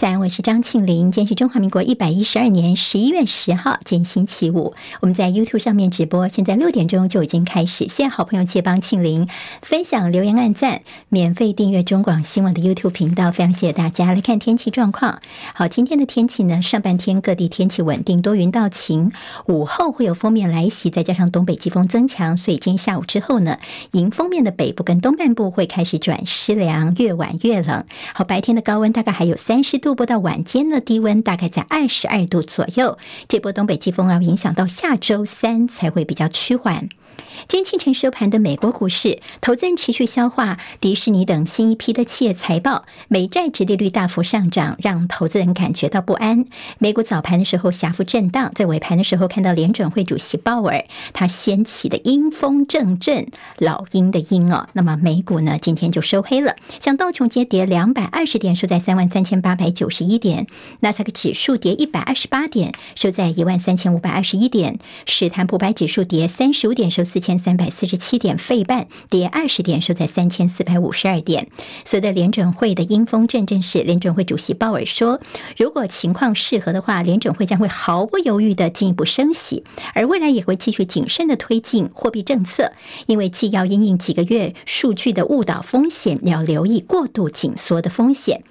早安，我是张庆玲。今天是中华民国一百一十二年十一月十号，今天星期五。我们在 YouTube 上面直播，现在六点钟就已经开始。谢谢好朋友借帮庆玲分享、留言、按赞，免费订阅中广新闻的 YouTube 频道。非常谢谢大家来看天气状况。好，今天的天气呢，上半天各地天气稳定，多云到晴。午后会有锋面来袭，再加上东北季风增强，所以今天下午之后呢，迎风面的北部跟东半部会开始转湿凉，越晚越冷。好，白天的高温大概还有三十度。录播到晚间的低温大概在二十二度左右，这波东北季风要影响到下周三才会比较趋缓。今天清晨收盘的美国股市，投资人持续消化迪士尼等新一批的企业财报，美债殖利率大幅上涨，让投资人感觉到不安。美股早盘的时候小幅震荡，在尾盘的时候看到联准会主席鲍尔他掀起的阴风阵阵，老鹰的鹰哦。那么美股呢今天就收黑了，像道琼接跌两百二十点，收在三万三千八百九十一点；纳斯达克指数跌一百二十八点，收在一万三千五百二十一点；史坦普百指数跌三十五点，收四千三百四十七点，费半跌二十点，收在三千四百五十二点。随着联准会的鹰风阵阵时，联准会主席鲍尔说，如果情况适合的话，联准会将会毫不犹豫的进一步升息，而未来也会继续谨慎的推进货币政策，因为既要因应几个月数据的误导风险，也要留意过度紧缩的风险。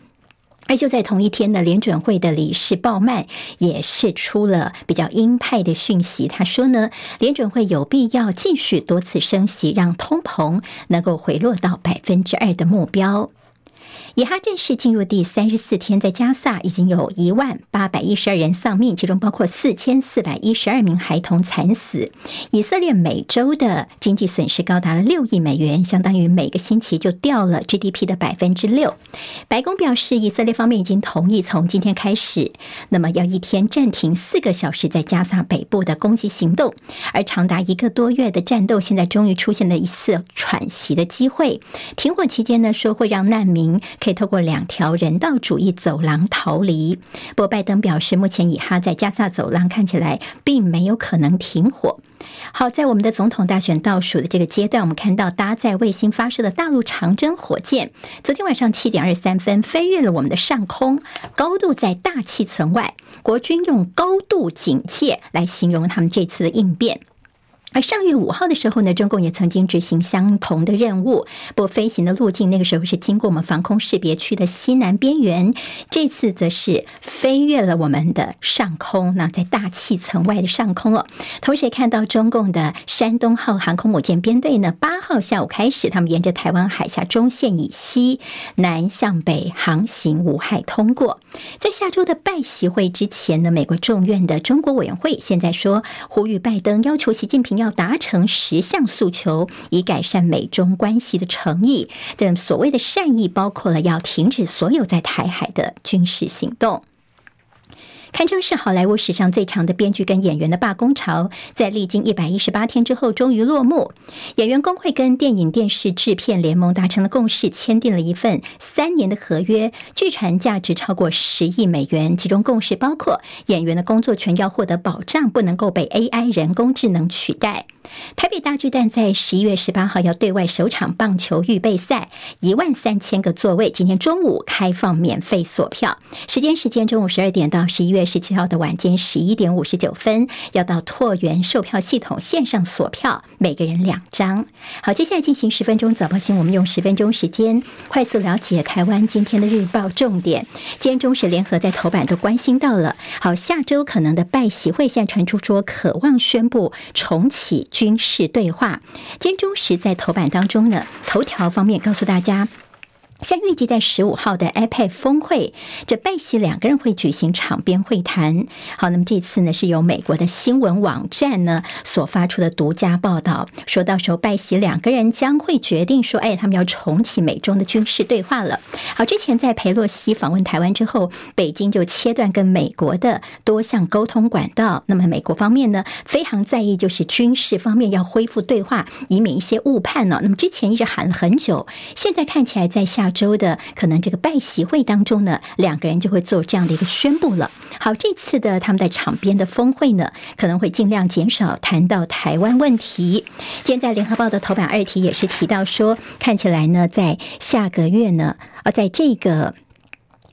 而就在同一天呢，联准会的理事鲍曼也是出了比较鹰派的讯息。他说呢，联准会有必要继续多次升息，让通膨能够回落到百分之二的目标。以哈战事进入第三十四天，在加萨已经有一万八百一十二人丧命，其中包括四千四百一十二名孩童惨死。以色列每周的经济损失高达了六亿美元，相当于每个星期就掉了 GDP 的百分之六。白宫表示，以色列方面已经同意从今天开始，那么要一天暂停四个小时在加萨北部的攻击行动。而长达一个多月的战斗，现在终于出现了一次喘息的机会。停火期间呢，说会让难民透过两条人道主义走廊逃离。不过，拜登表示，目前以哈在加萨走廊看起来并没有可能停火。好，在我们的总统大选倒数的这个阶段，我们看到搭载卫星发射的大陆长征火箭，昨天晚上七点二十三分飞越了我们的上空，高度在大气层外。国军用高度警戒来形容他们这次的应变。而上月五号的时候呢，中共也曾经执行相同的任务，不飞行的路径那个时候是经过我们防空识别区的西南边缘，这次则是飞越了我们的上空，那在大气层外的上空哦。同时也看到中共的山东号航空母舰编队呢，八号下午开始，他们沿着台湾海峡中线以西南向北航行无害通过。在下周的拜习会之前呢，美国众院的中国委员会现在说呼吁拜登要求习近平。要达成十项诉求，以改善美中关系的诚意。这所谓的善意，包括了要停止所有在台海的军事行动。堪称是好莱坞史上最长的编剧跟演员的罢工潮，在历经一百一十八天之后，终于落幕。演员工会跟电影电视制片联盟达成了共识，签订了一份三年的合约，据传价值超过十亿美元。其中共识包括演员的工作权要获得保障，不能够被 AI 人工智能取代。台北大巨蛋在十一月十八号要对外首场棒球预备赛，一万三千个座位，今天中午开放免费索票，时间时间中午十二点到十一月十七号的晚间十一点五十九分，要到拓元售票系统线上索票，每个人两张。好，接下来进行十分钟早报新，我们用十分钟时间快速了解台湾今天的日报重点。今天中时联合在头版都关心到了，好，下周可能的拜习会，现在传出说渴望宣布重启。军事对话，今天中时在头版当中呢，头条方面告诉大家。现预计在十五号的 iPad 峰会，这拜习两个人会举行场边会谈。好，那么这次呢是由美国的新闻网站呢所发出的独家报道，说到时候拜习两个人将会决定说，哎，他们要重启美中的军事对话了。好，之前在裴洛西访问台湾之后，北京就切断跟美国的多项沟通管道。那么美国方面呢非常在意，就是军事方面要恢复对话，以免一些误判呢。那么之前一直喊了很久，现在看起来在下。周的可能这个拜席会当中呢，两个人就会做这样的一个宣布了。好，这次的他们在场边的峰会呢，可能会尽量减少谈到台湾问题。今天在联合报的头版二题也是提到说，看起来呢，在下个月呢，而在这个。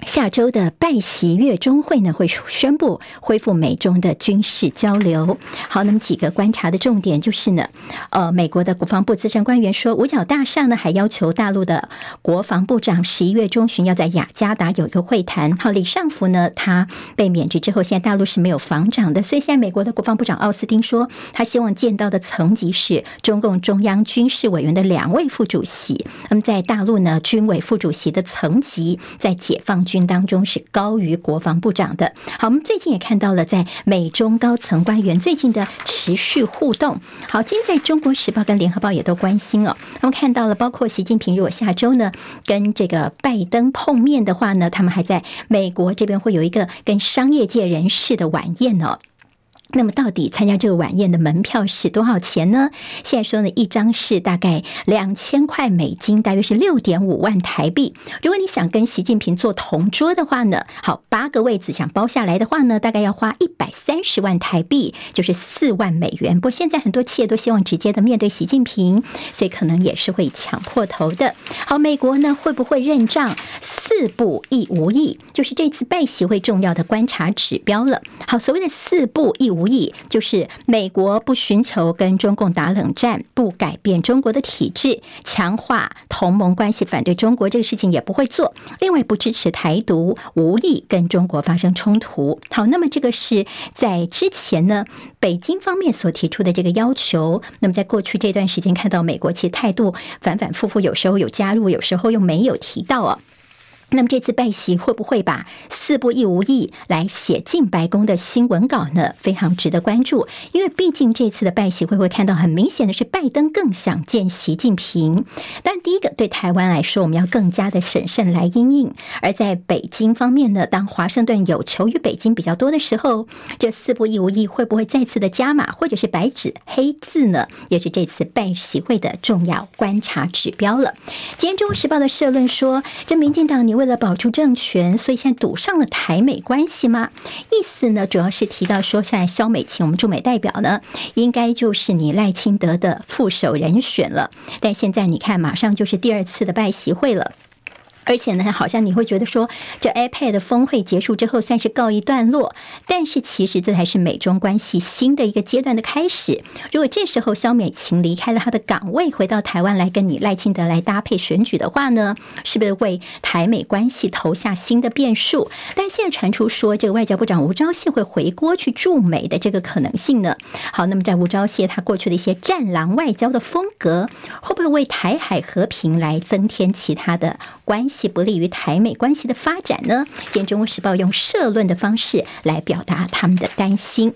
下周的拜习月中会呢，会宣布恢复美中的军事交流。好，那么几个观察的重点就是呢，呃，美国的国防部资深官员说，五角大厦呢还要求大陆的国防部长十一月中旬要在雅加达有一个会谈。好，李尚福呢，他被免职之后，现在大陆是没有防长的，所以现在美国的国防部长奥斯汀说，他希望见到的层级是中共中央军事委员的两位副主席。那么在大陆呢，军委副主席的层级在解放军当中是高于国防部长的。好，我们最近也看到了，在美中高层官员最近的持续互动。好，今天在中国时报跟联合报也都关心哦。他们看到了，包括习近平如果下周呢跟这个拜登碰面的话呢，他们还在美国这边会有一个跟商业界人士的晚宴哦。那么到底参加这个晚宴的门票是多少钱呢？现在说呢，一张是大概两千块美金，大约是六点五万台币。如果你想跟习近平坐同桌的话呢，好，八个位子想包下来的话呢，大概要花一百三十万台币，就是四万美元。不过现在很多企业都希望直接的面对习近平，所以可能也是会抢破头的。好，美国呢会不会认账？四不一无意，就是这次拜习会重要的观察指标了。好，所谓的四不一无意，就是美国不寻求跟中共打冷战，不改变中国的体制，强化同盟关系，反对中国这个事情也不会做。另外，不支持台独，无意跟中国发生冲突。好，那么这个是在之前呢，北京方面所提出的这个要求。那么在过去这段时间，看到美国其态度反反复复，有时候有加入，有时候又没有提到啊。那么这次拜习会不会把“四不一无意”来写进白宫的新闻稿呢？非常值得关注，因为毕竟这次的拜习会不会看到很明显的是，拜登更想见习近平。但第一个对台湾来说，我们要更加的审慎来因应；而在北京方面呢，当华盛顿有求于北京比较多的时候，这“四不一无意”会不会再次的加码，或者是白纸黑字呢？也是这次拜习会的重要观察指标了。今天《中国时报》的社论说，这民进党牛。为了保住政权，所以现在赌上了台美关系吗？意思呢，主要是提到说，现在肖美琴，我们驻美代表呢，应该就是你赖清德的副手人选了。但现在你看，马上就是第二次的拜习会了。而且呢，好像你会觉得说，这 iPad 的峰会结束之后算是告一段落，但是其实这才是美中关系新的一个阶段的开始。如果这时候萧美琴离开了她的岗位，回到台湾来跟你赖清德来搭配选举的话呢，是不是为台美关系投下新的变数？但现在传出说，这个外交部长吴钊燮会回国去驻美的这个可能性呢？好，那么在吴钊燮他过去的一些战狼外交的风格，会不会为台海和平来增添其他的关系？其不利于台美关系的发展呢？今《中国时报》用社论的方式来表达他们的担心。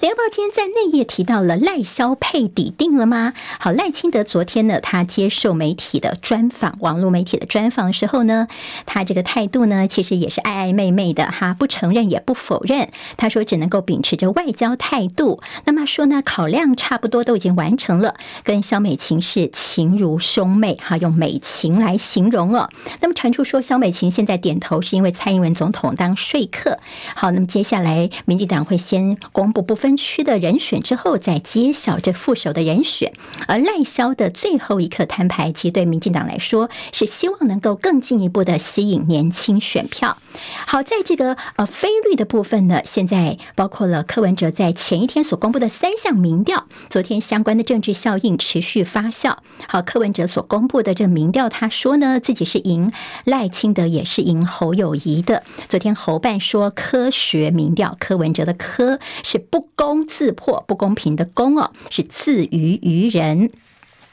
联合报今天在内页提到了赖萧配底定了吗？好，赖清德昨天呢，他接受媒体的专访，网络媒体的专访时候呢，他这个态度呢，其实也是暧暧昧昧的哈，不承认也不否认。他说只能够秉持着外交态度。那么说呢，考量差不多都已经完成了，跟萧美琴是情如兄妹哈，用美情来形容哦。那么传出说萧美琴现在点头是因为蔡英文总统当说客。好，那么接下来民进党会先公布部分。分区的人选之后，再揭晓这副手的人选。而赖萧的最后一刻摊牌，其实对民进党来说是希望能够更进一步的吸引年轻选票。好，在这个呃非绿的部分呢，现在包括了柯文哲在前一天所公布的三项民调，昨天相关的政治效应持续发酵。好，柯文哲所公布的这个民调，他说呢自己是赢赖清德，也是赢侯友谊的。昨天侯办说科学民调，柯文哲的科是不。攻刺破，不公平的攻哦，是自娱于人。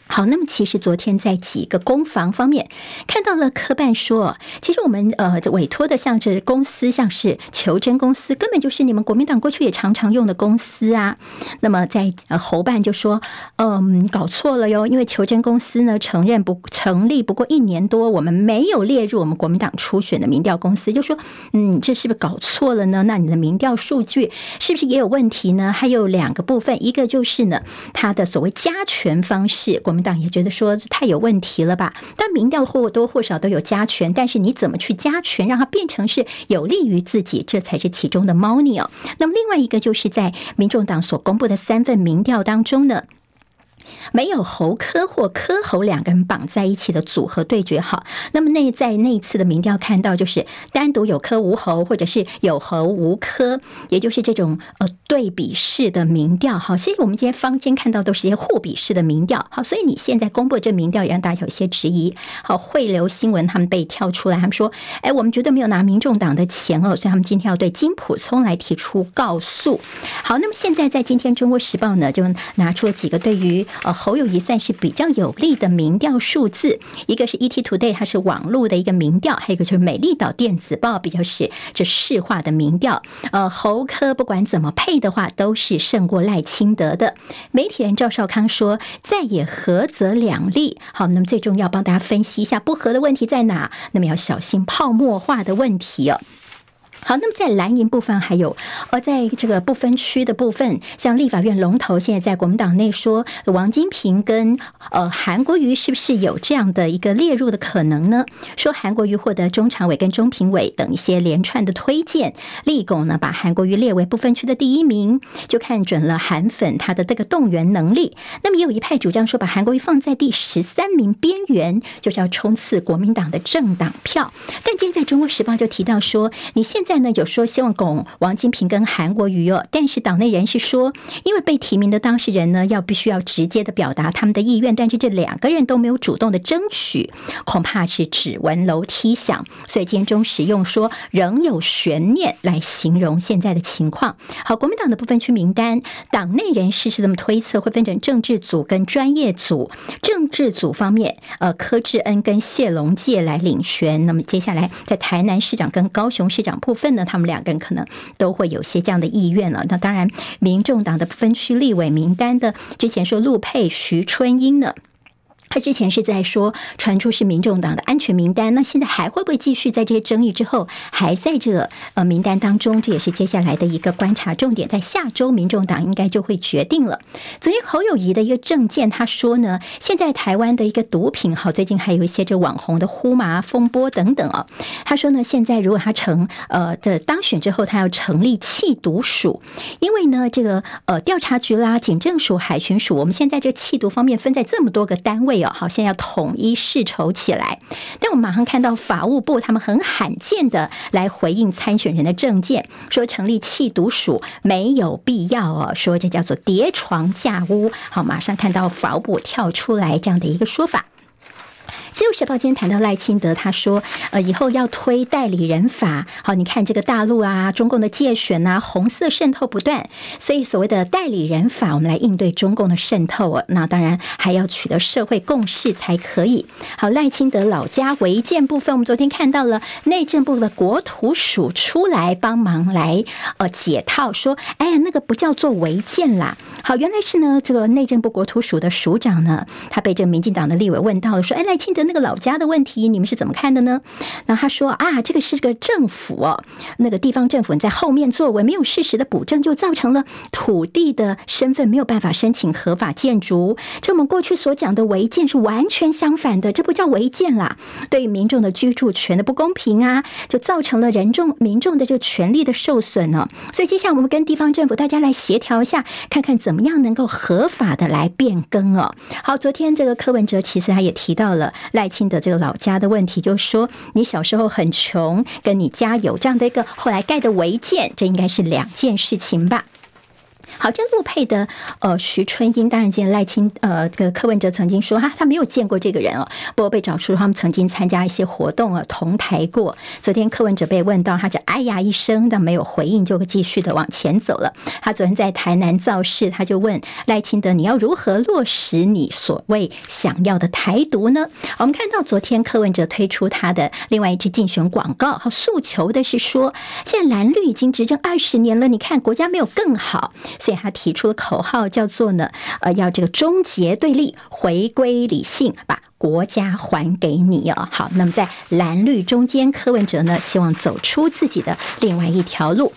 好，那么其实昨天在几个攻防方面看到了科办说，其实我们呃委托的像是公司，像是求真公司，根本就是你们国民党过去也常常用的公司啊。那么在呃侯办就说，嗯，搞错了哟，因为求真公司呢承认不成立不过一年多，我们没有列入我们国民党初选的民调公司，就说，嗯，这是不是搞错了呢？那你的民调数据是不是也有问题呢？还有两个部分，一个就是呢，他的所谓加权方式，国民党也觉得说这太有问题了吧？但民调或多或少都有加权，但是你怎么去加权，让它变成是有利于自己，这才是其中的猫腻哦。那么另外一个就是在民众党所公布的三份民调当中呢。没有侯科或科侯两个人绑在一起的组合对决。好，那么那在那次的民调看到，就是单独有科无侯，或者是有侯无科，也就是这种呃对比式的民调。好，所以我们今天坊间看到都是一些互比式的民调。好，所以你现在公布这民调也让大家有些质疑。好，汇流新闻他们被跳出来，他们说，哎，我们绝对没有拿民众党的钱哦，所以他们今天要对金普聪来提出告诉。好，那么现在在今天《中国时报》呢，就拿出了几个对于呃侯友宜算是比较有利的民调数字，一个是 ETtoday，它是网络的一个民调，还有一个就是美丽岛电子报比较是这市话的民调。呃，侯科不管怎么配的话，都是胜过赖清德的。媒体人赵少康说，在野合则两利。好，那么最重要帮大家分析一下不合的问题在哪？那么要小心泡沫化的问题哦。好，那么在蓝营部分还有，呃，在这个不分区的部分，像立法院龙头，现在在国民党内说，王金平跟呃韩国瑜是不是有这样的一个列入的可能呢？说韩国瑜获得中常委跟中评委等一些连串的推荐，立拱呢把韩国瑜列为不分区的第一名，就看准了韩粉他的这个动员能力。那么也有一派主张说，把韩国瑜放在第十三名边缘，就是要冲刺国民党的政党票。但今天在中国时报就提到说，你现在在。呢有说希望拱王金平跟韩国瑜哦，但是党内人士说，因为被提名的当事人呢，要必须要直接的表达他们的意愿，但是这两个人都没有主动的争取，恐怕是指闻楼梯响。所以今天中时用说仍有悬念来形容现在的情况。好，国民党的部分区名单，党内人士是这么推测，会分成政治组跟专业组。政治组方面，呃，柯志恩跟谢龙介来领衔。那么接下来在台南市长跟高雄市长部分。呢他们两个人可能都会有些这样的意愿了。那当然，民众党的分区立委名单的，之前说陆佩、徐春英呢？他之前是在说传出是民众党的安全名单，那现在还会不会继续在这些争议之后还在这呃名单当中？这也是接下来的一个观察重点，在下周民众党应该就会决定了。昨天侯友谊的一个政见，他说呢，现在台湾的一个毒品，好，最近还有一些这网红的呼麻风波等等啊。他说呢，现在如果他成呃的当选之后，他要成立缉毒署，因为呢这个呃调查局啦、警政署、海巡署，我们现在这缉毒方面分在这么多个单位。有好，现在要统一世仇起来。但我们马上看到法务部他们很罕见的来回应参选人的证件，说成立弃毒署没有必要哦，说这叫做叠床架屋。好，马上看到法务部跳出来这样的一个说法。自由时报今天谈到赖清德，他说：“呃，以后要推代理人法。好，你看这个大陆啊，中共的界选啊，红色渗透不断，所以所谓的代理人法，我们来应对中共的渗透啊。那当然还要取得社会共识才可以。好，赖清德老家违建部分，我们昨天看到了内政部的国土署出来帮忙来呃解套，说：哎呀，那个不叫做违建啦。好，原来是呢，这个内政部国土署的署长呢，他被这个民进党的立委问到，说：哎，赖清德。”那个老家的问题，你们是怎么看的呢？那他说啊，这个是个政府哦，那个地方政府你在后面作为，没有事实的补正，就造成了土地的身份没有办法申请合法建筑。这我们过去所讲的违建是完全相反的，这不叫违建啦，对于民众的居住权的不公平啊，就造成了人众民众的这个权利的受损呢。所以接下来我们跟地方政府大家来协调一下，看看怎么样能够合法的来变更哦。好，昨天这个柯文哲其实他也提到了。赖清德这个老家的问题，就是说你小时候很穷，跟你家有这样的一个后来盖的违建，这应该是两件事情吧。好，这陆配的呃徐春英，当然见赖清呃这个柯文哲曾经说哈，他没有见过这个人哦，不过被找出他们曾经参加一些活动啊，同台过。昨天柯文哲被问到，他就哎呀一声，但没有回应，就继续的往前走了。他昨天在台南造势，他就问赖清德，你要如何落实你所谓想要的台独呢？我们看到昨天柯文哲推出他的另外一支竞选广告，好诉求的是说，现在蓝绿已经执政二十年了，你看国家没有更好。所以他提出的口号叫做呢，呃，要这个终结对立，回归理性，把国家还给你哦。好，那么在蓝绿中间，柯文哲呢，希望走出自己的另外一条路。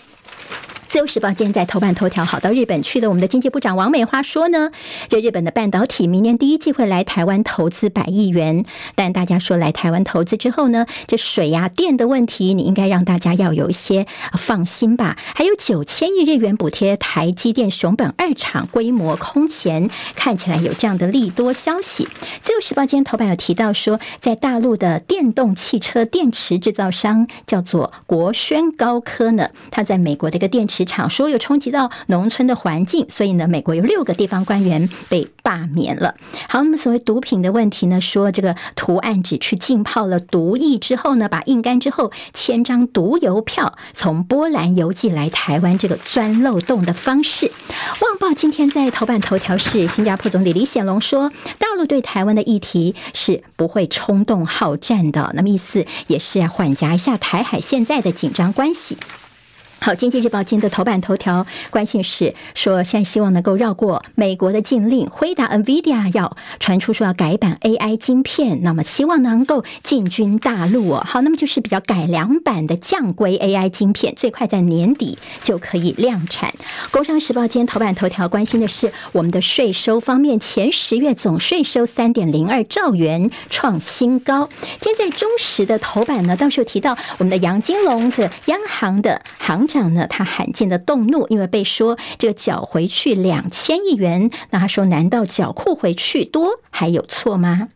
自由时报今天在头版头条，好到日本去的我们的经济部长王美花说呢，这日本的半导体明年第一季会来台湾投资百亿元，但大家说来台湾投资之后呢，这水呀、电的问题，你应该让大家要有一些放心吧。还有九千亿日元补贴台积电熊本二厂规模空前，看起来有这样的利多消息。自由时报今天头版有提到说，在大陆的电动汽车电池制造商叫做国轩高科呢，他在美国的一个电池。场说有冲击到农村的环境，所以呢，美国有六个地方官员被罢免了。好，那么所谓毒品的问题呢，说这个图案纸去浸泡了毒液之后呢，把印干之后，签张毒邮票从波兰邮寄来台湾，这个钻漏洞的方式。旺报今天在头版头条是新加坡总理李显龙说，大陆对台湾的议题是不会冲动好战的，那么意思也是要缓颊一下台海现在的紧张关系。好，《经济日报》今天的头版头条关心是说，现在希望能够绕过美国的禁令，辉达、NVIDIA 要传出说要改版 AI 晶片，那么希望能够进军大陆哦。好，那么就是比较改良版的降规 AI 晶片，最快在年底就可以量产。《工商时报》今天头版头条关心的是我们的税收方面，前十月总税收三点零二兆元创新高。今天在中时的头版呢，到时候提到我们的杨金龙这央行的行。这样呢，他罕见的动怒，因为被说这个缴回去两千亿元，那他说，难道缴库回去多还有错吗？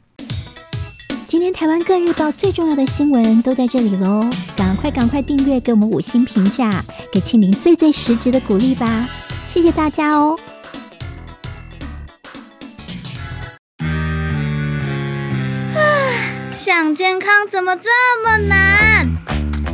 今天台湾各日报最重要的新闻都在这里喽，赶快赶快订阅，给我们五星评价，给庆玲最最实质的鼓励吧，谢谢大家哦。啊，想健康怎么这么难？